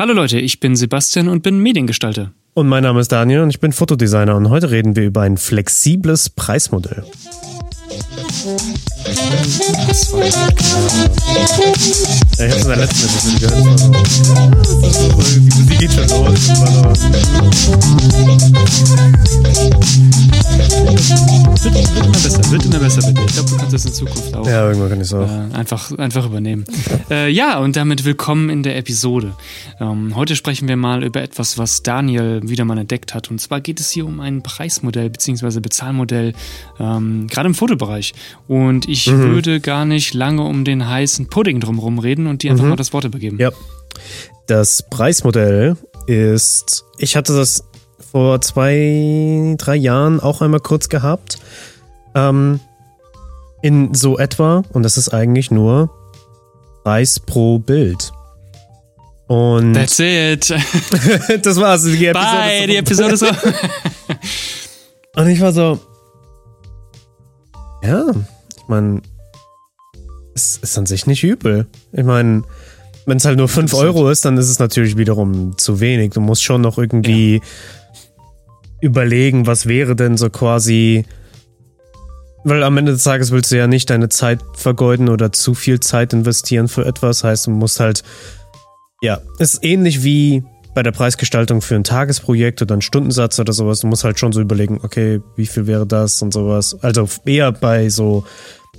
Hallo Leute, ich bin Sebastian und bin Mediengestalter. Und mein Name ist Daniel und ich bin Fotodesigner und heute reden wir über ein flexibles Preismodell. Das war ja, ich hab's in der letzten Episode gehört. Die Musik geht schon los. Wird, wird immer besser, wird immer besser dir. Ich glaube, du kannst das in Zukunft auch. Ja, irgendwann kann ich so. Äh, einfach, einfach übernehmen. äh, ja, und damit willkommen in der Episode. Ähm, heute sprechen wir mal über etwas, was Daniel wieder mal entdeckt hat. Und zwar geht es hier um ein Preismodell bzw. Bezahlmodell, ähm, gerade im Fotobereich. Und ich mhm. würde gar nicht lange um den heißen Pudding drumherum reden und dir einfach mhm. mal das Wort übergeben. Ja. Das Preismodell ist, ich hatte das vor zwei, drei Jahren auch einmal kurz gehabt. Ähm, in so etwa, und das ist eigentlich nur Preis pro Bild. Und That's it. das war's. Die Episode Bye, die Episode ist so. und ich war so, ja, ich meine, es ist an sich nicht übel. Ich meine, wenn es halt nur 5 Euro ist, dann ist es natürlich wiederum zu wenig. Du musst schon noch irgendwie ja. überlegen, was wäre denn so quasi. Weil am Ende des Tages willst du ja nicht deine Zeit vergeuden oder zu viel Zeit investieren für etwas. Heißt, du musst halt. Ja, ist ähnlich wie bei der Preisgestaltung für ein Tagesprojekt oder einen Stundensatz oder sowas. Du musst halt schon so überlegen, okay, wie viel wäre das und sowas. Also eher bei so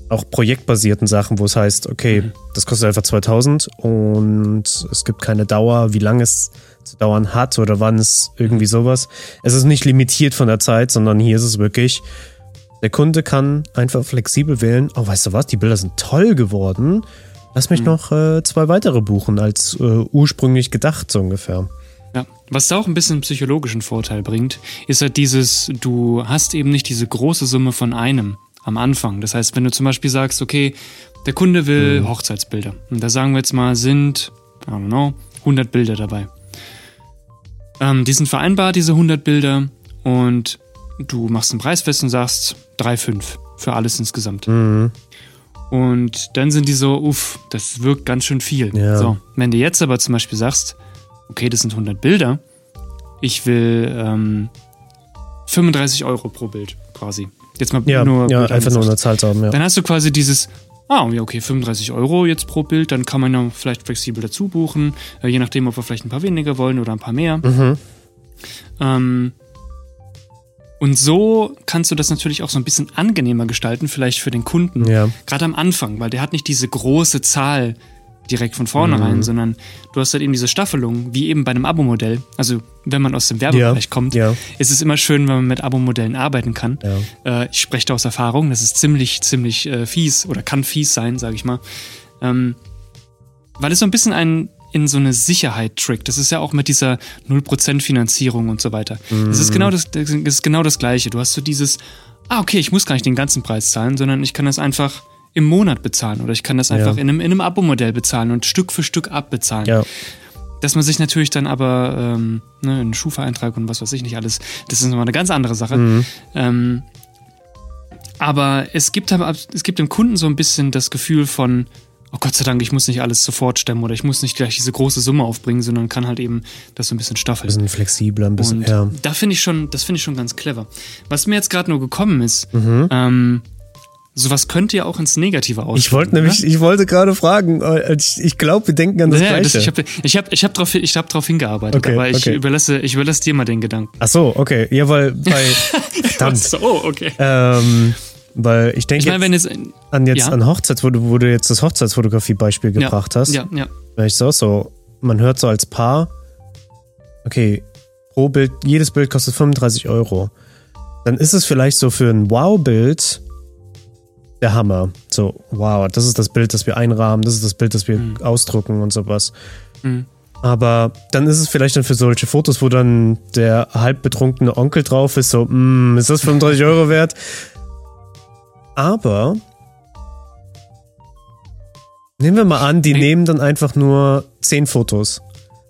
auch projektbasierten Sachen, wo es heißt, okay, mhm. das kostet einfach 2000 und es gibt keine Dauer, wie lange es zu dauern hat oder wann es irgendwie sowas. Es ist nicht limitiert von der Zeit, sondern hier ist es wirklich, der Kunde kann einfach flexibel wählen, oh, weißt du was, die Bilder sind toll geworden. Lass mich mhm. noch äh, zwei weitere buchen, als äh, ursprünglich gedacht, so ungefähr. Ja, was da auch ein bisschen psychologischen Vorteil bringt, ist halt dieses, du hast eben nicht diese große Summe von einem, am Anfang. Das heißt, wenn du zum Beispiel sagst, okay, der Kunde will mhm. Hochzeitsbilder. Und da sagen wir jetzt mal, sind, I don't know, 100 Bilder dabei. Ähm, die sind vereinbart, diese 100 Bilder. Und du machst einen Preis fest und sagst 3,5 für alles insgesamt. Mhm. Und dann sind die so, uff, das wirkt ganz schön viel. Ja. So, wenn du jetzt aber zum Beispiel sagst, okay, das sind 100 Bilder, ich will ähm, 35 Euro pro Bild quasi. Jetzt mal ja, nur. Ja, einfach nur eine Zahl haben, ja. Dann hast du quasi dieses, ah, ja, okay, 35 Euro jetzt pro Bild, dann kann man ja vielleicht flexibel dazu buchen, äh, je nachdem, ob wir vielleicht ein paar weniger wollen oder ein paar mehr. Mhm. Ähm, und so kannst du das natürlich auch so ein bisschen angenehmer gestalten, vielleicht für den Kunden. Ja. Gerade am Anfang, weil der hat nicht diese große Zahl direkt von vornherein, mhm. sondern du hast halt eben diese Staffelung, wie eben bei einem Abo-Modell. Also wenn man aus dem Werbebereich ja. kommt, ja. ist es immer schön, wenn man mit Abo-Modellen arbeiten kann. Ja. Äh, ich spreche da aus Erfahrung, das ist ziemlich, ziemlich äh, fies oder kann fies sein, sage ich mal. Ähm, weil es so ein bisschen ein in so eine Sicherheit trickt. Das ist ja auch mit dieser 0% Finanzierung und so weiter. Mhm. Das, ist genau das, das ist genau das Gleiche. Du hast so dieses, ah, okay, ich muss gar nicht den ganzen Preis zahlen, sondern ich kann das einfach im Monat bezahlen oder ich kann das einfach ja. in einem, in einem Abo-Modell bezahlen und Stück für Stück abbezahlen. Ja. Dass man sich natürlich dann aber ähm, ne, einen Schufa-Eintrag und was weiß ich nicht alles, das ist nochmal eine ganz andere Sache. Mhm. Ähm, aber es gibt aber es gibt dem Kunden so ein bisschen das Gefühl von, oh Gott sei Dank, ich muss nicht alles sofort stemmen oder ich muss nicht gleich diese große Summe aufbringen, sondern kann halt eben das so ein bisschen staffeln. Ein bisschen flexibler, ein bisschen, und ja. Da finde ich schon, das finde ich schon ganz clever. Was mir jetzt gerade nur gekommen ist, mhm. ähm, Sowas könnte ja auch ins Negative aussehen. Ich wollte nämlich, ich wollte gerade fragen, äh, ich, ich glaube, wir denken an das ja, Gleiche. Das, ich habe ich hab, ich hab darauf ich hab drauf hingearbeitet, okay, aber ich, okay. überlasse, ich überlasse dir mal den Gedanken. Ach so, okay. Ja, weil bei. verdammt. so, oh, okay. Ähm, weil ich denke ich mein, jetzt, an jetzt ja. an Hochzeits, wo du, wo du jetzt das Hochzeitsfotografie-Beispiel gebracht ja, hast. Ja, ja. Weil ich so, so, man hört so als Paar, okay, pro Bild, jedes Bild kostet 35 Euro. Dann ist es vielleicht so für ein Wow-Bild der Hammer. So, wow, das ist das Bild, das wir einrahmen, das ist das Bild, das wir mhm. ausdrucken und sowas. Mhm. Aber dann ist es vielleicht dann für solche Fotos, wo dann der halb betrunkene Onkel drauf ist, so, mm, ist das 35 Euro wert? Aber nehmen wir mal an, die nehmen dann einfach nur 10 Fotos.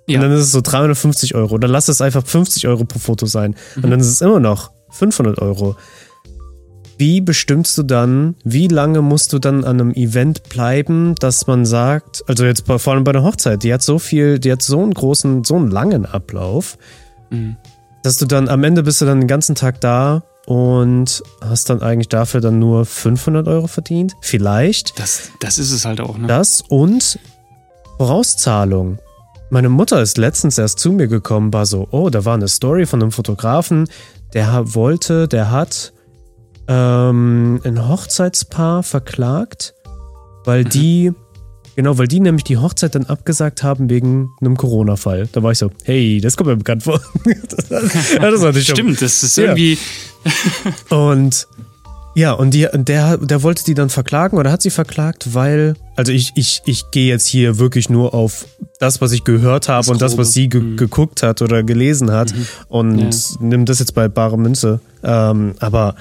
Ja. Und dann ist es so 350 Euro. Dann lass es einfach 50 Euro pro Foto sein. Mhm. Und dann ist es immer noch 500 Euro wie bestimmst du dann, wie lange musst du dann an einem Event bleiben, dass man sagt, also jetzt bei, vor allem bei der Hochzeit, die hat so viel, die hat so einen großen, so einen langen Ablauf, mhm. dass du dann am Ende bist du dann den ganzen Tag da und hast dann eigentlich dafür dann nur 500 Euro verdient. Vielleicht. Das, das ist es halt auch, ne? Das und Vorauszahlung. Meine Mutter ist letztens erst zu mir gekommen, war so, oh, da war eine Story von einem Fotografen, der wollte, der hat ähm, ein Hochzeitspaar verklagt, weil mhm. die, genau, weil die nämlich die Hochzeit dann abgesagt haben wegen einem Corona-Fall. Da war ich so, hey, das kommt mir bekannt vor. das, das Stimmt, das ist irgendwie. Und ja, und die, der, der wollte die dann verklagen oder hat sie verklagt, weil, also ich, ich, ich gehe jetzt hier wirklich nur auf das, was ich gehört habe das und das, was sie ge mhm. geguckt hat oder gelesen hat mhm. und ja. nimm das jetzt bei bare Münze. Ähm, aber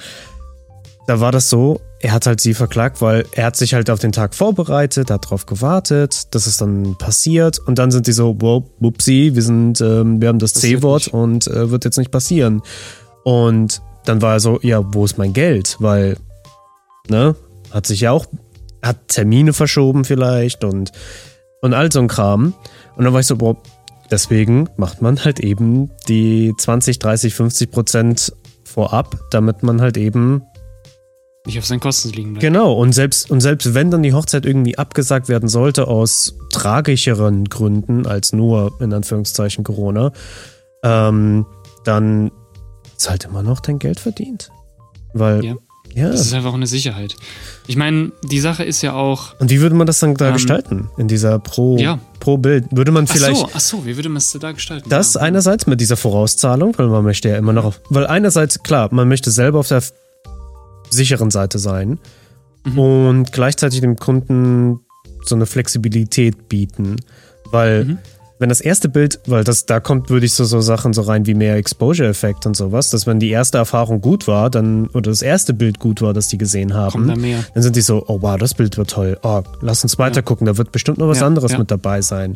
da war das so, er hat halt sie verklagt, weil er hat sich halt auf den Tag vorbereitet, hat darauf gewartet, dass es dann passiert und dann sind die so, wow, whoopsie, wir sind, ähm, wir haben das C-Wort und äh, wird jetzt nicht passieren. Und dann war er so, ja, wo ist mein Geld? Weil, ne, hat sich ja auch, hat Termine verschoben vielleicht und, und all so ein Kram. Und dann war ich so, boah, deswegen macht man halt eben die 20, 30, 50 Prozent vorab, damit man halt eben nicht auf seinen Kosten liegen bleibt. Genau, und selbst, und selbst wenn dann die Hochzeit irgendwie abgesagt werden sollte aus tragischeren Gründen als nur in Anführungszeichen Corona, ähm, dann ist halt immer noch dein Geld verdient. Weil. Ja. Ja. Das ist einfach eine Sicherheit. Ich meine, die Sache ist ja auch. Und wie würde man das dann da ähm, gestalten? In dieser Pro, ja. Pro Bild? Würde man vielleicht. Ach so, ach so, wie würde man es da gestalten? Das ja. einerseits mit dieser Vorauszahlung, weil man möchte ja immer noch. Weil einerseits, klar, man möchte selber auf der sicheren Seite sein mhm. und gleichzeitig dem Kunden so eine Flexibilität bieten. Weil mhm wenn das erste Bild, weil das, da kommt, würde ich so, so Sachen so rein wie mehr Exposure-Effekt und sowas, dass wenn die erste Erfahrung gut war, dann, oder das erste Bild gut war, das die gesehen haben, da dann sind die so, oh wow, das Bild wird toll, oh, lass uns weiter ja. gucken, da wird bestimmt noch was ja, anderes ja. mit dabei sein.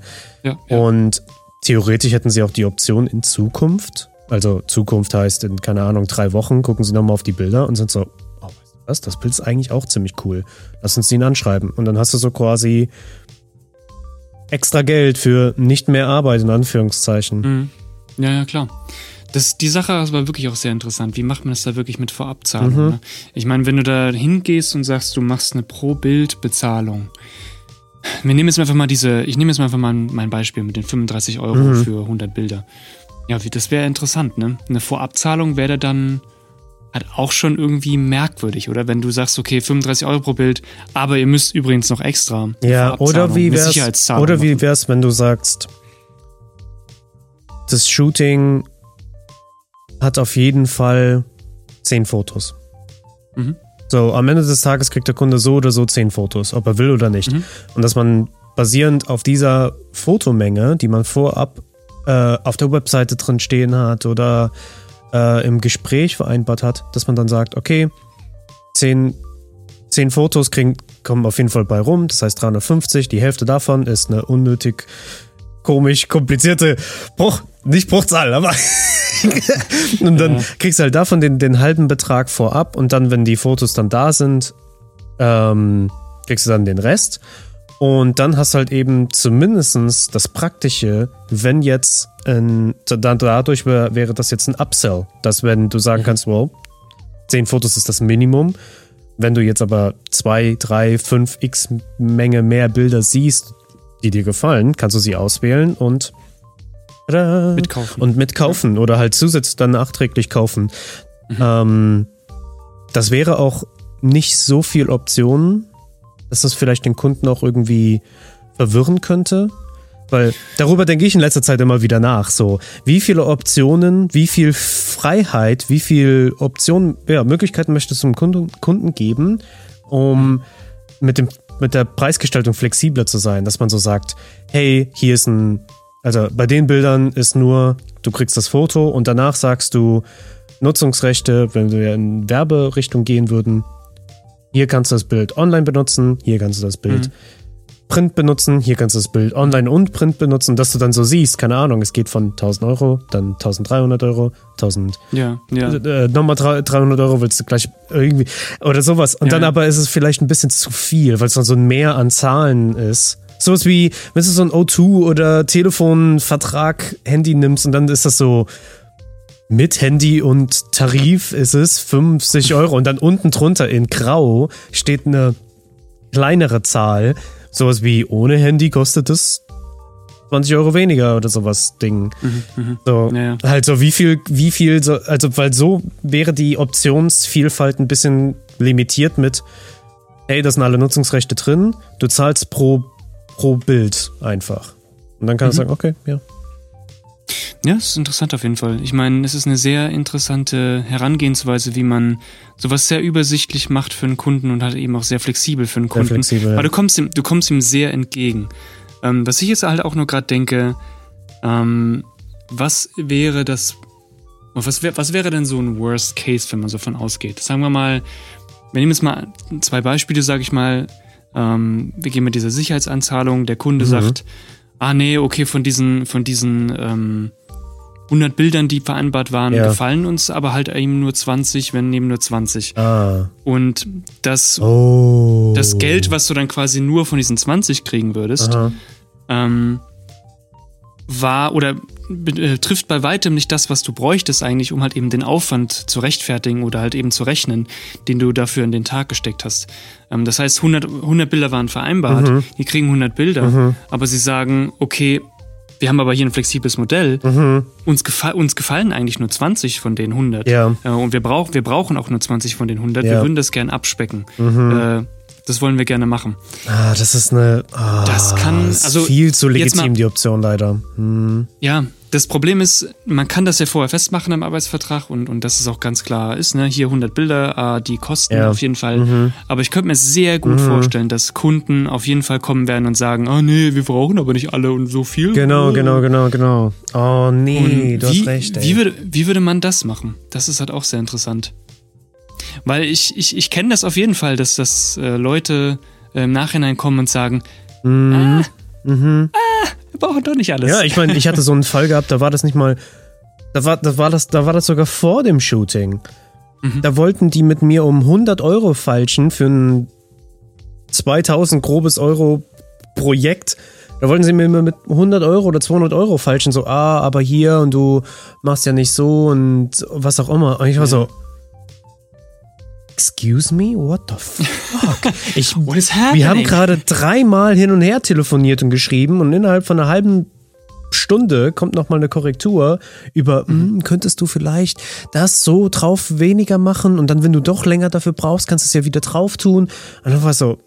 Und theoretisch hätten sie auch die Option in Zukunft, also Zukunft heißt in, keine Ahnung, drei Wochen, gucken sie nochmal auf die Bilder und sind so, oh, weißt du was, das Bild ist eigentlich auch ziemlich cool. Lass uns den anschreiben. Und dann hast du so quasi extra Geld für nicht mehr Arbeit, in Anführungszeichen. Mhm. Ja, ja, klar. Das, die Sache war wirklich auch sehr interessant. Wie macht man das da wirklich mit Vorabzahlung? Mhm. Ne? Ich meine, wenn du da hingehst und sagst, du machst eine Pro-Bild-Bezahlung. Wir nehmen jetzt einfach mal diese, ich nehme jetzt einfach mal mein Beispiel mit den 35 Euro mhm. für 100 Bilder. Ja, das wäre interessant, ne? Eine Vorabzahlung wäre dann halt auch schon irgendwie merkwürdig, oder? Wenn du sagst, okay, 35 Euro pro Bild, aber ihr müsst übrigens noch extra. Ja, oder wie wär's, oder wie wär's, wenn du sagst, das Shooting hat auf jeden Fall 10 Fotos. Mhm. So, am Ende des Tages kriegt der Kunde so oder so 10 Fotos, ob er will oder nicht. Mhm. Und dass man basierend auf dieser Fotomenge, die man vorab äh, auf der Webseite drin stehen hat oder äh, im Gespräch vereinbart hat, dass man dann sagt, okay, zehn, zehn Fotos kriegen, kommen auf jeden Fall bei rum, das heißt 350, die Hälfte davon ist eine unnötig komisch komplizierte Bruch, nicht Bruchzahl, aber und dann kriegst du halt davon den, den halben Betrag vorab und dann, wenn die Fotos dann da sind, ähm, kriegst du dann den Rest und dann hast du halt eben zumindest das Praktische, wenn jetzt, ein, dann dadurch wäre das jetzt ein Upsell, dass wenn du sagen kannst, wow, 10 Fotos ist das Minimum, wenn du jetzt aber 2, 3, 5 x Menge mehr Bilder siehst, die dir gefallen, kannst du sie auswählen und mitkaufen. Und mitkaufen oder halt zusätzlich dann nachträglich kaufen. Mhm. Ähm, das wäre auch nicht so viel Optionen, dass das vielleicht den Kunden auch irgendwie verwirren könnte. Weil darüber denke ich in letzter Zeit immer wieder nach. So, wie viele Optionen, wie viel Freiheit, wie viel Optionen, ja, Möglichkeiten möchtest du dem Kunden, Kunden geben, um mit, dem, mit der Preisgestaltung flexibler zu sein, dass man so sagt, hey, hier ist ein, also bei den Bildern ist nur, du kriegst das Foto und danach sagst du Nutzungsrechte, wenn wir in Werberichtung gehen würden, hier kannst du das Bild online benutzen, hier kannst du das Bild Print benutzen, hier kannst du das Bild online und Print benutzen, dass du dann so siehst, keine Ahnung, es geht von 1000 Euro, dann 1300 Euro, 1000, Ja, ja. äh, nochmal 300 Euro willst du gleich irgendwie, oder sowas. Und Ja, dann ja. aber ist es vielleicht ein bisschen zu viel, weil es dann so ein Mehr an Zahlen ist. Sowas wie, wenn du so ein O2 oder Telefonvertrag, Handy nimmst und dann ist das so, mit Handy und Tarif ist es 50 Euro und dann unten drunter in Grau steht eine kleinere Zahl. Sowas wie ohne Handy kostet es 20 Euro weniger oder sowas Ding. So, Ja, halt so wie viel, wie viel, so, also weil so wäre die Optionsvielfalt ein bisschen limitiert mit, hey, da sind alle Nutzungsrechte drin, du zahlst pro, pro Bild einfach. Und dann kannst du sagen, okay, ja. Ja, ist interessant auf jeden Fall. Ich meine, es ist eine sehr interessante Herangehensweise, wie man sowas sehr übersichtlich macht für einen Kunden und halt eben auch sehr flexibel für einen Kunden. flexibel, ja. Aber du kommst ihm, du kommst ihm sehr entgegen. Ähm, was ich jetzt halt auch nur gerade denke, ähm, was wäre das, was, wär, was wäre denn so ein Worst Case, wenn man so von ausgeht? Sagen wir mal, wir nehmen jetzt mal zwei Beispiele, sage ich mal. Ähm, wir gehen mit dieser Sicherheitsanzahlung. Der Kunde sagt, ah nee, okay, von diesen, von diesen ähm, 100 Bildern, die vereinbart waren, Ja. gefallen uns aber halt eben nur 20, wenn eben nur 20. Ah. Und das, Oh. das Geld, was du dann quasi nur von diesen 20 kriegen würdest, ähm, war oder äh, trifft bei weitem nicht das, was du bräuchtest eigentlich, um halt eben den Aufwand zu rechtfertigen oder halt eben zu rechnen, den du dafür in den Tag gesteckt hast. Ähm, das heißt, 100, 100 Bilder waren vereinbart, Mhm. die kriegen 100 Bilder, aber sie sagen, okay, wir haben aber hier ein flexibles Modell, uns, gefa uns gefallen eigentlich nur 20 von den 100 Mhm. Ja. äh, und wir, brauch wir brauchen auch nur 20 von den 100, Ja. wir würden das gern abspecken. Mhm. Äh, das wollen wir gerne machen. Ah, das ist eine. Ah, Das kann- ist also, viel zu legitim, mal- die Option leider. Hm. Ja, das Problem ist, man kann das ja vorher festmachen im Arbeitsvertrag und, und dass es auch ganz klar ist, ne? hier 100 Bilder, ah, die kosten Ja. Mhm. auf jeden Fall. Aber ich könnte mir sehr gut vorstellen, dass Kunden auf jeden Fall kommen werden und sagen, oh nee, wir brauchen aber nicht alle und so viel. Genau, Oh. genau, genau, genau. Oh nee, Und du wie, hast recht, ey. Wie würde, wie würde man das machen? Das ist halt auch sehr interessant. Weil ich, ich, ich kenne das auf jeden Fall, dass, dass äh, Leute äh, im Nachhinein kommen und sagen, ah, ah, wir brauchen doch nicht alles. Mhm. ja, ich meine, ich hatte so einen Fall gehabt, da war das nicht mal. Da war, da war, das, da war das sogar vor dem Shooting. Mhm. Da wollten die mit mir um 100 Euro falschen für ein 2000 grobes Euro Projekt. Da wollten sie mir immer mit 100 Euro oder 200 Euro falschen. So, ah, aber hier und du machst ja nicht so und was auch immer. Und ich war so. Excuse me? What the fuck? Ich, What is happening? wir haben gerade dreimal hin und her telefoniert und geschrieben und innerhalb von einer halben Stunde kommt noch mal eine Korrektur über, "Hm, könntest du vielleicht das so drauf weniger machen und dann, wenn du doch länger dafür brauchst, kannst du es ja wieder drauf tun. Und dann war so,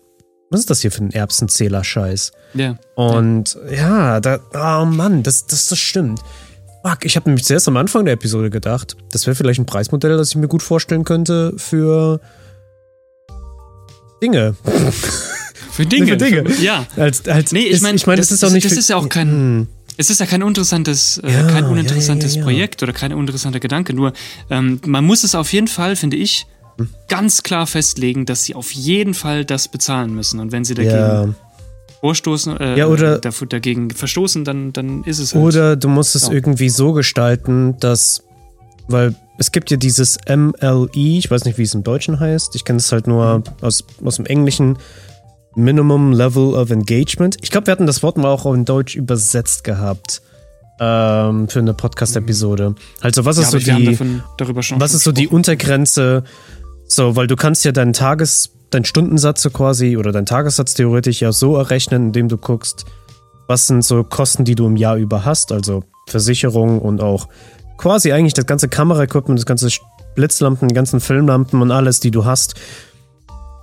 was ist das hier für ein Erbsenzähler-Scheiß? Ja. Und ja, da, oh Mann, das, das, das stimmt. Fuck, ich habe nämlich zuerst am Anfang der Episode gedacht, das wäre vielleicht ein Preismodell, das ich mir gut vorstellen könnte für Dinge. Für Dinge. Für Dinge. ja. Als, als, Nee, ich meine, ich mein, das, ist auch nicht. das für- ist ja auch kein, Hm. es ist ja kein uninteressantes, äh, Ja, kein ja, uninteressantes ja, ja. Projekt oder kein uninteressanter Gedanke. Nur ähm, man muss es auf jeden Fall, finde ich, Hm. ganz klar festlegen, dass sie auf jeden Fall das bezahlen müssen. Und wenn sie dagegen. Vorstoßen, äh, Ja, oder- dagegen verstoßen, dann, dann ist es halt. Oder du musst es Ja. irgendwie so gestalten, dass, weil es gibt ja dieses MLE, ich weiß nicht, wie es im Deutschen heißt, ich kenne es halt nur aus, aus dem Englischen, Minimum Level of Engagement. Ich glaube, wir hatten das Wort mal auch in Deutsch übersetzt gehabt ähm, für eine Podcast-Episode. Also was ja, ist so die, davon, was ist so die. Untergrenze? So, weil du kannst ja deinen Tages, deinen Stundensatz so quasi oder deinen Tagessatz theoretisch ja so errechnen, indem du guckst, was sind so Kosten, die du im Jahr über hast, also Versicherung und auch quasi eigentlich das ganze Kameraequipment, das ganze Blitzlampen, die ganzen Filmlampen und alles, die du hast,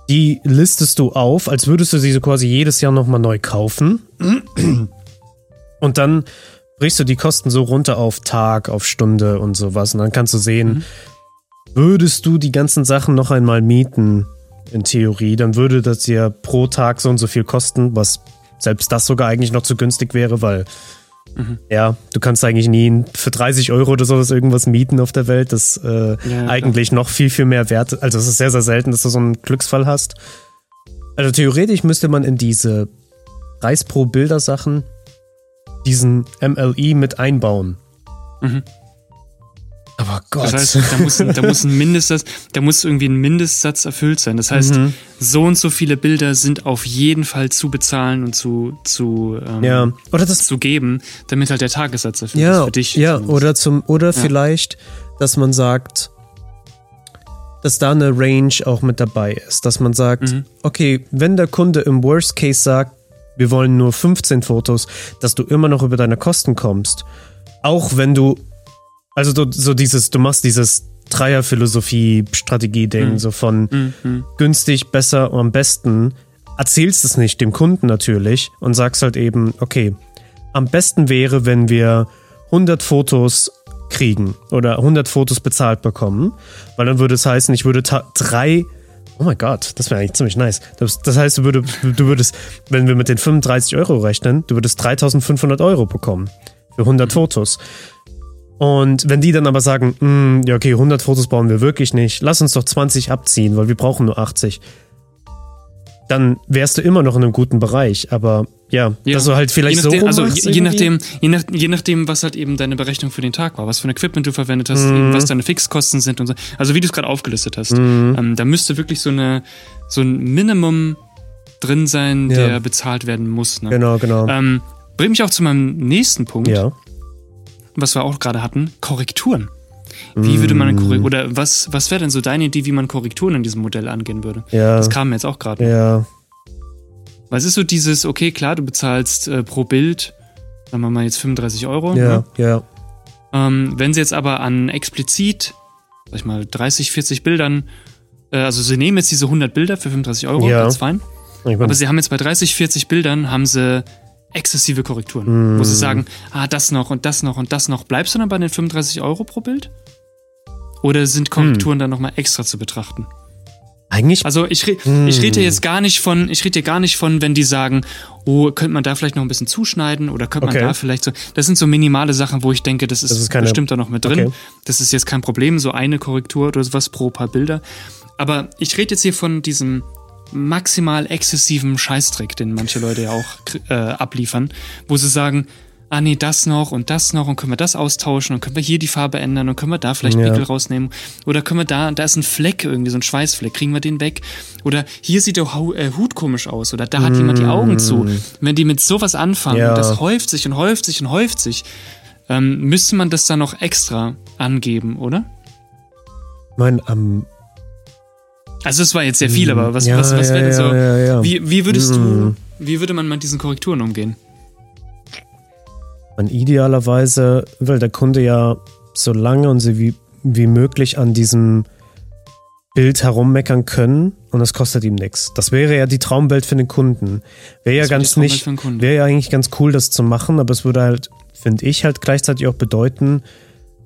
die listest du auf, als würdest du sie so quasi jedes Jahr nochmal neu kaufen. Und dann brichst du die Kosten so runter auf Tag, auf Stunde und sowas. Und dann kannst du sehen, würdest du die ganzen Sachen noch einmal mieten, in Theorie, dann würde das ja pro Tag so und so viel kosten, was selbst das sogar eigentlich noch zu günstig wäre, weil ja, du kannst eigentlich nie für 30 Euro oder sowas irgendwas mieten auf der Welt, das äh, klar. eigentlich noch viel, viel mehr wert, also es ist sehr, sehr selten, dass du so einen Glücksfall hast. Also theoretisch müsste man in diese Preis pro Bildersachen diesen MLE mit einbauen. Mhm. Aber Gott. Das heißt, da muss, da muss ein Mindestsatz, da muss irgendwie ein Mindestsatz erfüllt sein. Das heißt, Mhm. so und so viele Bilder sind auf jeden Fall zu bezahlen und zu, zu, ähm, ja. Oder das zu geben, damit halt der Tagessatz erfüllt ist Ja, für dich. ja zumindest. oder zum oder vielleicht, dass man sagt, dass da eine Range auch mit dabei ist, dass man sagt, Mhm. okay, wenn der Kunde im Worst Case sagt, wir wollen nur 15 Fotos, dass du immer noch über deine Kosten kommst, auch wenn du also du, so dieses, du machst dieses Dreier-Philosophie-Strategie-Ding, Mhm. so von Mhm. günstig, besser und am besten, erzählst es nicht dem Kunden natürlich und sagst halt eben, okay, am besten wäre, wenn wir 100 Fotos kriegen oder 100 Fotos bezahlt bekommen, weil dann würde es heißen, ich würde drei Oh mein Gott, das wäre eigentlich ziemlich nice. Das, das heißt, du, würde, du würdest, wenn wir mit den 35 Euro rechnen, du würdest 3500 Euro bekommen für 100 Fotos. Und wenn die dann aber sagen, "Mm, ja okay, 100 Fotos brauchen wir wirklich nicht, lass uns doch 20 abziehen, weil wir brauchen nur 80, dann wärst du immer noch in einem guten Bereich. Aber ja, Ja. dass du halt vielleicht je nachdem, so also je, je nachdem, je, nach, je nachdem, was halt eben deine Berechnung für den Tag war, was für ein Equipment du verwendet hast, Mhm. was deine Fixkosten sind und so. Also wie du es gerade aufgelistet hast. Mhm. Ähm, da müsste wirklich so eine so ein Minimum drin sein, Ja. der bezahlt werden muss. Ne? Genau, genau. Ähm, bringt mich auch zu meinem nächsten Punkt, ja. Was wir auch gerade hatten: Korrekturen. Wie würde man Mhm. Korrekturen, oder was, was wäre denn so deine Idee, wie man Korrekturen in diesem Modell angehen würde? Ja. Das kam mir jetzt auch gerade. Ja. Weil es ist so dieses, okay, klar, du bezahlst äh, pro Bild, sagen wir mal jetzt 35 Euro. Ja. Ne? Ja. Ähm, wenn sie jetzt aber an explizit, sag ich mal, 30, 40 Bildern, äh, also sie nehmen jetzt diese 100 Bilder für 35 Euro, Ja. ganz fein. Aber sie haben jetzt bei 30, 40 Bildern, haben sie exzessive Korrekturen, wo sie sagen, ah, das noch und das noch und das noch. Bleibst du dann bei den 35 Euro pro Bild? Oder sind Korrekturen dann nochmal extra zu betrachten? eigentlich Also ich, re Hm. ich rede jetzt gar nicht von, ich rede gar nicht von, wenn die sagen, oh, könnte man da vielleicht noch ein bisschen zuschneiden oder könnte man Okay. da vielleicht so. Das sind so minimale Sachen, wo ich denke, das ist, Das ist keine- bestimmt da noch mit drin. Okay. Das ist jetzt kein Problem, so eine Korrektur oder sowas pro paar Bilder. Aber ich rede jetzt hier von diesem maximal exzessiven Scheißdreck, den manche Leute ja auch äh, abliefern, wo sie sagen, ah nee, das noch und das noch und können wir das austauschen und können wir hier die Farbe ändern und können wir da vielleicht Ja. Pickel rausnehmen oder können wir da, da ist ein Fleck irgendwie, so ein Schweißfleck, kriegen wir den weg oder hier sieht der äh, Hut komisch aus oder da hat jemand die Augen zu. Wenn die mit sowas anfangen, Mm. Ja. und das häuft sich und häuft sich und häuft sich, ähm, müsste man das dann noch extra angeben, oder? mein, am Also es war jetzt sehr viel, aber was, ja, was, was ja, wäre denn ja, so, ja, ja. Wie, wie würdest Mhm. du, wie würde man mit diesen Korrekturen umgehen? Man idealerweise will der Kunde ja so lange und so wie, wie möglich an diesem Bild herummeckern können und es kostet ihm nichts. Das wäre ja die Traumwelt für den Kunden. Wäre ja Das die ganz nicht, für den Kunden. wäre ja eigentlich ganz cool, das zu machen, aber es würde halt, finde ich, halt gleichzeitig auch bedeuten,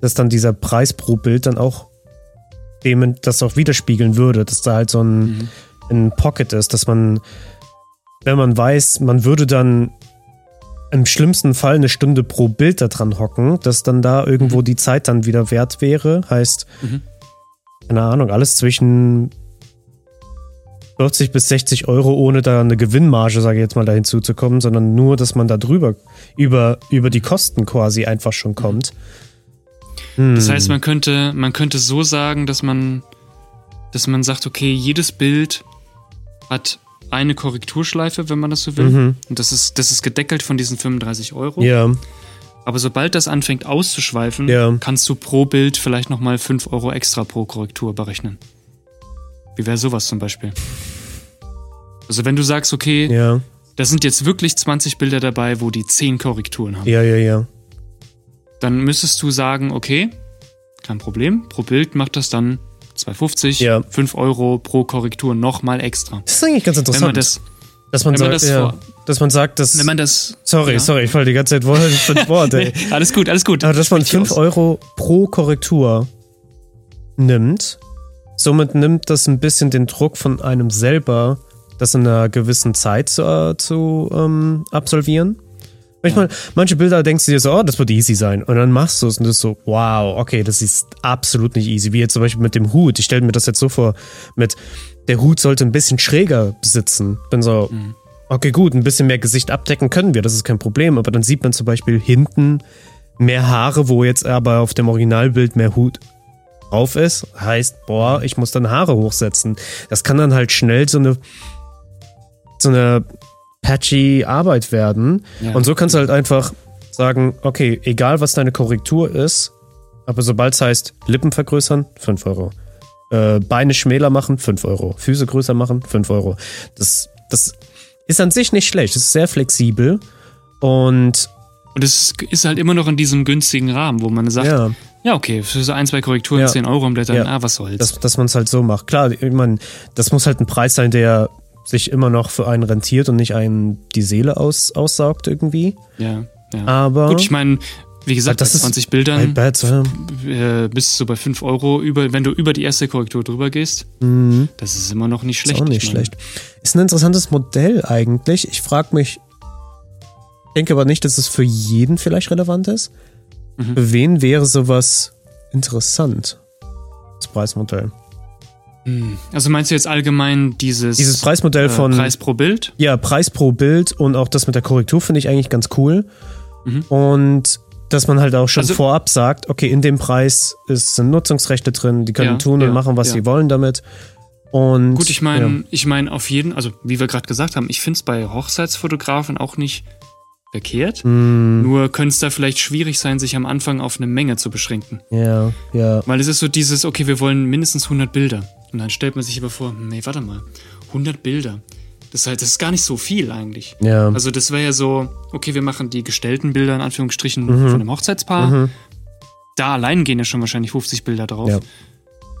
dass dann dieser Preis pro Bild dann auch dem das auch widerspiegeln würde, dass da halt so ein, Mhm. ein Pocket ist, dass man, wenn man weiß, man würde dann im schlimmsten Fall eine Stunde pro Bild da dran hocken, dass dann da irgendwo die Zeit dann wieder wert wäre. Heißt, Mhm. keine Ahnung, alles zwischen 40 bis 60 Euro, ohne da eine Gewinnmarge, sage ich jetzt mal, da hinzuzukommen, sondern nur, dass man da drüber, über, über die Kosten quasi einfach schon kommt. Das Hm. heißt, man könnte, man könnte so sagen, dass man, dass man sagt, okay, jedes Bild hat eine Korrekturschleife, wenn man das so will. Mhm. Und das ist, das ist gedeckelt von diesen 35 Euro. Ja, Aber sobald das anfängt auszuschweifen, Ja. kannst du pro Bild vielleicht nochmal 5 Euro extra pro Korrektur berechnen. Wie wäre sowas zum Beispiel? Also wenn du sagst, okay, ja, da sind jetzt wirklich 20 Bilder dabei, wo die 10 Korrekturen haben, ja, ja, ja. Dann müsstest du sagen, okay, kein Problem, pro Bild macht das dann 2,50, Ja. 5 Euro pro Korrektur nochmal extra. Das ist eigentlich ganz Wenn interessant. man das, dass man wenn man sagt, das ja, vor- dass man sagt, dass. wenn man das. sorry, ja. sorry, ich falle die ganze Zeit Wort Wort, ey. Nee, alles gut, alles gut. Aber dass man Sprich 5 aus. Euro pro Korrektur nimmt, somit nimmt das ein bisschen den Druck von einem selber, das in einer gewissen Zeit zu, äh, zu ähm, absolvieren. Manchmal, manche Bilder denkst du dir so, oh, das wird easy sein. Und dann machst du es und du ist so, wow, okay, das ist absolut nicht easy. Wie jetzt zum Beispiel mit dem Hut. Ich stelle mir das jetzt so vor, mit der Hut sollte ein bisschen schräger sitzen. Bin so, Okay, gut, ein bisschen mehr Gesicht abdecken können wir, das ist kein Problem, aber dann sieht man zum Beispiel hinten mehr Haare, wo jetzt aber auf dem Originalbild mehr Hut drauf ist. Heißt, boah, ich muss dann Haare hochsetzen. Das kann dann halt schnell so eine so eine patchy Arbeit werden. Ja. Und so kannst du halt einfach sagen, okay, egal was deine Korrektur ist, aber sobald es heißt, Lippen vergrößern, 5 Euro. Äh, Beine schmäler machen, 5 Euro. Füße größer machen, 5 Euro. Das, das ist an sich nicht schlecht. Es ist sehr flexibel. Und Und es ist halt immer noch in diesem günstigen Rahmen, wo man sagt, ja, ja, okay, für so ein, zwei Korrekturen Ja. 10 Euro im Blättern, Ja. ah, was soll's. dass, dass man es halt so macht. Klar, ich meine, das muss halt ein Preis sein, der sich immer noch für einen rentiert und nicht einen die Seele aus, aussaugt irgendwie. ja, ja. Aber Gut, ich meine, wie gesagt, das bei ist 20 Bildern iPads, äh, bist du bei 5 Euro, über, wenn du über die erste Korrektur drüber gehst. mhm. Das ist immer noch nicht Ist schlecht. auch nicht Ich meine, schlecht. Ist ein interessantes Modell eigentlich. Ich frage mich, denke aber nicht, dass es für jeden vielleicht relevant ist. Mhm. Für wen wäre sowas interessant? Das Preismodell. Hm. Also meinst du jetzt allgemein dieses, Dieses Preismodell äh, von Preis pro Bild? ja, Preis pro Bild und auch das mit der Korrektur finde ich eigentlich ganz cool. Mhm. Und dass man halt auch schon Also- vorab sagt, okay, in dem Preis ist, sind Nutzungsrechte drin, die können Ja, tun und ja, machen, was ja. sie wollen damit. Und Gut, ich meine, ich meine auf jeden, also wie wir gerade gesagt haben, ich finde es bei Hochzeitsfotografen auch nicht verkehrt. Mm, Nur könnte es da vielleicht schwierig sein, sich am Anfang auf eine Menge zu beschränken. ja, ja, Weil es ist so dieses, okay, wir wollen mindestens 100 Bilder. Und dann stellt man sich aber vor, nee, warte mal, 100 Bilder. Das ist halt, das ist gar nicht so viel eigentlich. ja. Also das wäre ja so, okay, wir machen die gestellten Bilder in Anführungsstrichen Mhm. von einem Hochzeitspaar. Mhm. Da allein gehen ja schon wahrscheinlich 50 Bilder drauf. Ja.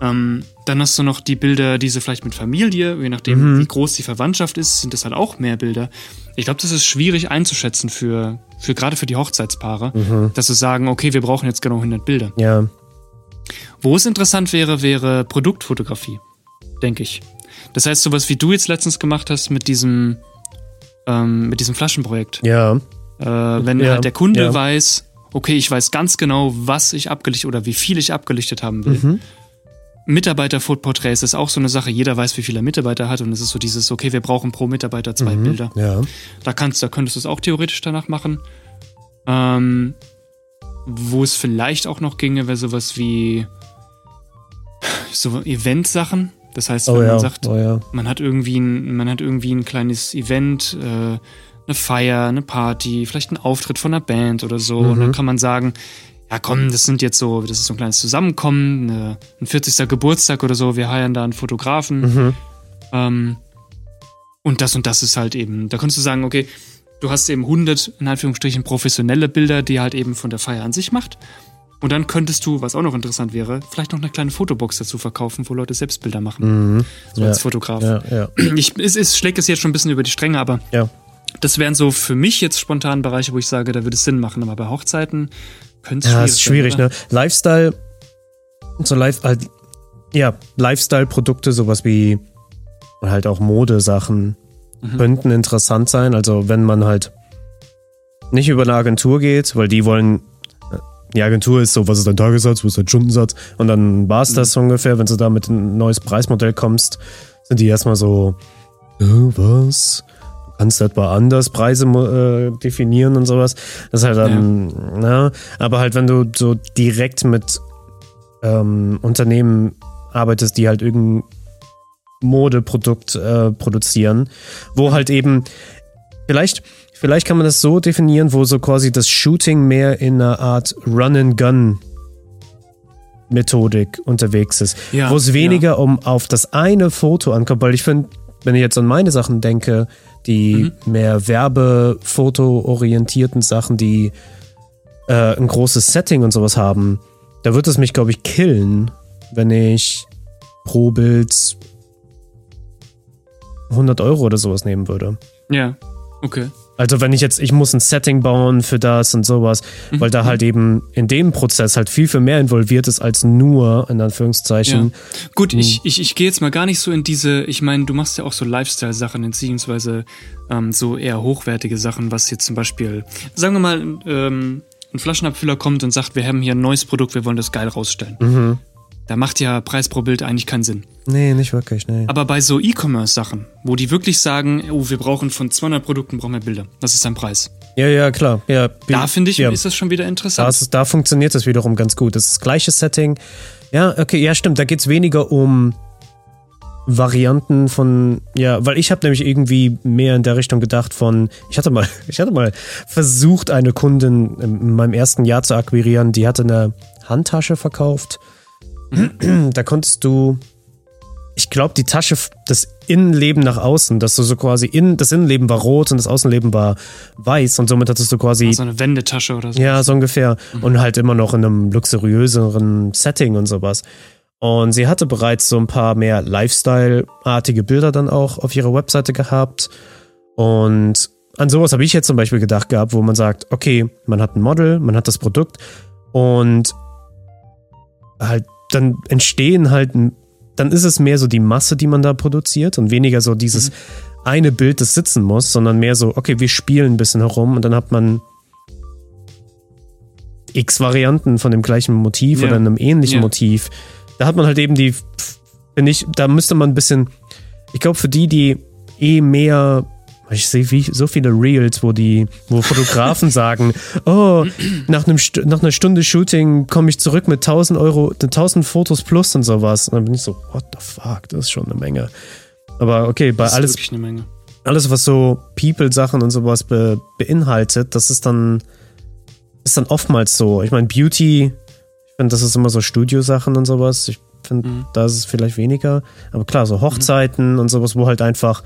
Ähm, dann hast du noch die Bilder, diese vielleicht mit Familie, je nachdem, Mhm. wie groß die Verwandtschaft ist, sind das halt auch mehr Bilder. Ich glaube, das ist schwierig einzuschätzen für, für gerade für die Hochzeitspaare, Mhm. dass sie sagen, okay, wir brauchen jetzt genau 100 Bilder. Ja, Wo es interessant wäre, wäre Produktfotografie, denke ich. Das heißt, sowas wie du jetzt letztens gemacht hast mit diesem, ähm, mit diesem Flaschenprojekt. ja, Äh, wenn Ja, halt der Kunde ja. weiß, okay, ich weiß ganz genau, was ich abgelichtet oder wie viel ich abgelichtet haben will. Mhm. Mitarbeiterporträts ist auch so eine Sache. Jeder weiß, wie viele Mitarbeiter hat und es ist so dieses, okay, wir brauchen pro Mitarbeiter zwei Mhm. Bilder. ja. Da kannst, da könntest du es auch theoretisch danach machen. Ähm, wo es vielleicht auch noch ginge, wäre sowas wie so Event-Sachen. Das heißt, wenn Oh man ja, sagt, oh ja. man hat irgendwie ein, man hat irgendwie ein kleines Event, äh, eine Feier, eine Party, vielleicht ein Auftritt von einer Band oder so. Und Mhm. dann kann man sagen, ja komm, das sind jetzt so, das ist so ein kleines Zusammenkommen, eine, ein 40. Geburtstag oder so, wir heiern da einen Fotografen. Mhm. Ähm, und das und das ist halt eben, da kannst du sagen, okay, du hast eben 100, in Anführungsstrichen, professionelle Bilder, die halt eben von der Feier an sich macht. Und dann könntest du, was auch noch interessant wäre, vielleicht noch eine kleine Fotobox dazu verkaufen, wo Leute selbst Bilder machen. Mhm. So ja. als Fotograf. Ja, ja, Ich, es, es schlägt es jetzt schon ein bisschen über die Stränge, aber das wären so für mich jetzt spontan Bereiche, wo ich sage, da würde es Sinn machen. Aber bei Hochzeiten könnte es Ja, schwierig ist schwierig, sein, ne? Lifestyle, so Life, halt, ja, Lifestyle-Produkte, sowas wie halt auch Modesachen Mhm. könnten interessant sein. Also wenn man halt nicht über eine Agentur geht, weil die wollen, die Agentur ist so, was ist dein Tagessatz, was ist dein Stundensatz und dann war es das ungefähr. Wenn du da mit ein neues Preismodell kommst, sind die erstmal so, äh, was? Du kannst etwa anders Preise äh, definieren und sowas. Das ist halt dann, na, aber halt, wenn du so direkt mit ähm, Unternehmen arbeitest, die halt irgendein Modeprodukt äh, produzieren, wo halt eben vielleicht vielleicht kann man das so definieren, wo so quasi das Shooting mehr in einer Art Run-and-Gun Methodik unterwegs ist, Ja, wo es weniger um auf das eine Foto ankommt, weil ich finde, wenn ich jetzt an meine Sachen denke, die mehr Werbefoto-orientierten Sachen, die äh, ein großes Setting und sowas haben, da wird es mich, glaube ich, killen, wenn ich pro Bild 100 Euro oder sowas nehmen würde. Ja, okay. Also wenn ich jetzt, ich muss ein Setting bauen für das und sowas, weil da halt eben in dem Prozess halt viel, viel mehr involviert ist als nur, in Anführungszeichen. Ja. Gut, ich, ich, ich gehe jetzt mal gar nicht so in diese, ich meine, du machst ja auch so Lifestyle-Sachen, beziehungsweise ähm, so eher hochwertige Sachen, was jetzt zum Beispiel, sagen wir mal, ähm, ein Flaschenabfüller kommt und sagt, wir haben hier ein neues Produkt, wir wollen das geil rausstellen. Mhm. Da macht ja Preis pro Bild eigentlich keinen Sinn. Nee, nicht wirklich, nee. Aber bei so E-Commerce-Sachen, wo die wirklich sagen, oh, wir brauchen von 200 Produkten brauchen wir Bilder, das ist ein Preis. Ja, ja, klar. Ja, Da finde ich, ja. ist das schon wieder interessant. Da, ist, da funktioniert das wiederum ganz gut. Das ist das gleiche Setting. Ja, okay, ja, stimmt. Da geht es weniger um Varianten von, ja, weil ich habe nämlich irgendwie mehr in der Richtung gedacht von, ich hatte mal, ich hatte mal versucht, eine Kundin in meinem ersten Jahr zu akquirieren, die hatte eine Handtasche verkauft. Da konntest du, ich glaube, die Tasche, das Innenleben nach außen, dass du so quasi in, das Innenleben war rot und das Außenleben war weiß und somit hattest du quasi. so eine Wendetasche oder so. Ja, so ungefähr. Und halt immer noch in einem luxuriöseren Setting und sowas. Und sie hatte bereits so ein paar mehr Lifestyle-artige Bilder dann auch auf ihrer Webseite gehabt. Und an sowas habe ich jetzt zum Beispiel gedacht gehabt, wo man sagt, okay, man hat ein Model, man hat das Produkt und halt dann entstehen halt, dann ist es mehr so die Masse, die man da produziert und weniger so dieses Mhm. eine Bild, das sitzen muss, sondern mehr so, okay, wir spielen ein bisschen herum und dann hat man x Varianten von dem gleichen Motiv Ja. oder einem ähnlichen Ja. Motiv. Da hat man halt eben die, finde ich, da müsste man ein bisschen, ich glaube, für die, die eh mehr, ich sehe wie, so viele Reels, wo die, wo Fotografen sagen, oh, nach, einem, nach einer Stunde Shooting komme ich zurück mit 1000 Euro, 1000 Fotos plus und sowas. Und dann bin ich so, what the fuck, das ist schon eine Menge. Aber okay, bei alles, alles, was so People-Sachen und sowas be beinhaltet, das ist dann, ist dann oftmals so. Ich meine, Beauty, ich finde, das ist immer so Studiosachen und sowas. Ich finde, Mhm. da ist es vielleicht weniger. Aber klar, so Hochzeiten und sowas, wo halt einfach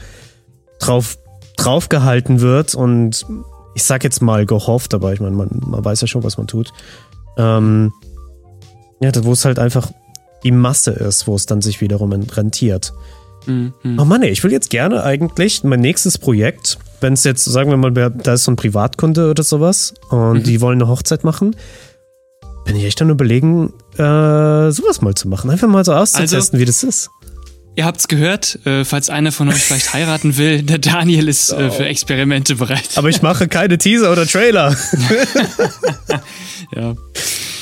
drauf, drauf gehalten wird und ich sag jetzt mal gehofft, aber ich meine, man, man weiß ja schon, was man tut. Ähm, ja, wo es halt einfach die Masse ist, wo es dann sich wiederum rentiert. Mhm. Oh Mann, ey, ich will jetzt gerne eigentlich mein nächstes Projekt, wenn es jetzt, sagen wir mal, da ist so ein Privatkunde oder sowas und Mhm. die wollen eine Hochzeit machen, bin ich echt dann überlegen, äh, sowas mal zu machen. Einfach mal so auszutesten, Also- wie das ist. Ihr habt's gehört, äh, falls einer von euch vielleicht heiraten will, der Daniel ist äh, für Experimente bereit. Aber ich mache keine Teaser oder Trailer. Ja.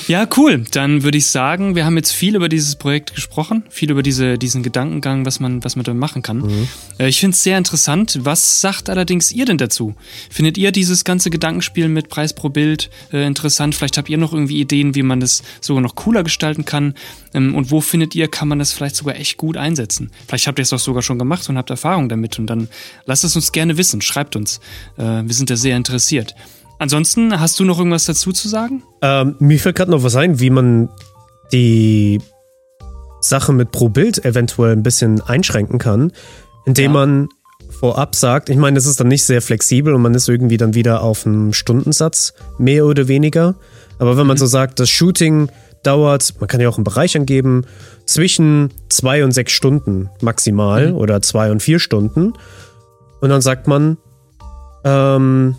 Ja, cool. Dann würde ich sagen, wir haben jetzt viel über dieses Projekt gesprochen, viel über diese, diesen Gedankengang, was man, was man damit machen kann. Äh, ich finde es sehr interessant. Was sagt allerdings ihr denn dazu? Findet ihr dieses ganze Gedankenspiel mit Preis pro Bild äh, interessant? Vielleicht habt ihr noch irgendwie Ideen, wie man das sogar noch cooler gestalten kann. Ähm, und wo findet ihr, kann man das vielleicht sogar echt gut einsetzen? Vielleicht habt ihr es doch sogar schon gemacht und habt Erfahrung damit. Und dann lasst es uns gerne wissen. Schreibt uns. Äh, wir sind da sehr interessiert. Ansonsten, hast du noch irgendwas dazu zu sagen? Ähm, mir fällt gerade noch was ein, wie man die Sache mit pro Bild eventuell ein bisschen einschränken kann, indem Ja. man vorab sagt, ich meine, es ist dann nicht sehr flexibel und man ist irgendwie dann wieder auf einem Stundensatz, mehr oder weniger. Aber wenn man so sagt, das Shooting dauert, man kann ja auch einen Bereich angeben, zwischen zwei und sechs Stunden maximal oder zwei und vier Stunden. Und dann sagt man, ähm,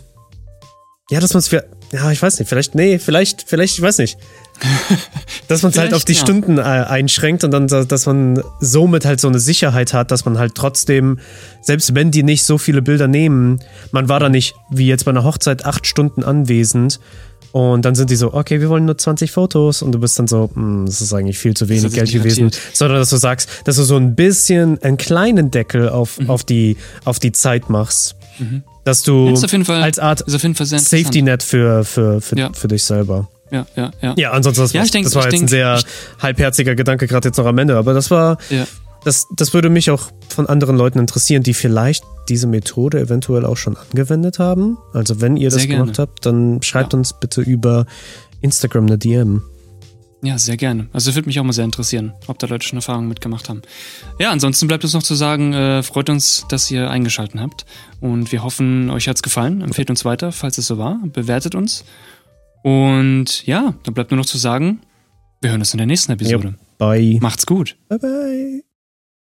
ja, dass man es für, ja, ich weiß nicht, vielleicht, nee, vielleicht, vielleicht, ich weiß nicht. Dass man es halt auf die ja. Stunden äh, einschränkt und dann, dass man somit halt so eine Sicherheit hat, dass man halt trotzdem, selbst wenn die nicht so viele Bilder nehmen, man war da nicht, wie jetzt bei einer Hochzeit, acht Stunden anwesend und dann sind die so, okay, wir wollen nur 20 Fotos und du bist dann so, hm, das ist eigentlich viel zu wenig Geld gewesen, sondern dass du sagst, dass du so ein bisschen einen kleinen Deckel auf, Mhm. auf, die, auf die Zeit machst. Dass du Fall, als Art auf jeden Fall sehr. Safety Net für, für, für, Ja. für dich selber. Ja, ja, ja. Ja, ansonsten, das, Ja, war- ich denk- das war ich jetzt ein denk- sehr ich- halbherziger Gedanke gerade jetzt noch am Ende, aber das war, ja. Das, das würde mich auch von anderen Leuten interessieren, die vielleicht diese Methode eventuell auch schon angewendet haben. Also wenn ihr das gemacht habt, dann schreibt Ja. uns bitte über Instagram eine DM. Ja, sehr gerne. Also würde mich auch mal sehr interessieren, ob da Leute schon Erfahrungen mitgemacht haben. Ja, ansonsten bleibt uns noch zu sagen, äh, freut uns, dass ihr eingeschaltet habt. Und wir hoffen, euch hat's gefallen. Empfehlt uns weiter, falls es so war. Bewertet uns. Und ja, dann bleibt nur noch zu sagen, wir hören uns in der nächsten Episode. Bye. Macht's gut. Bye bye.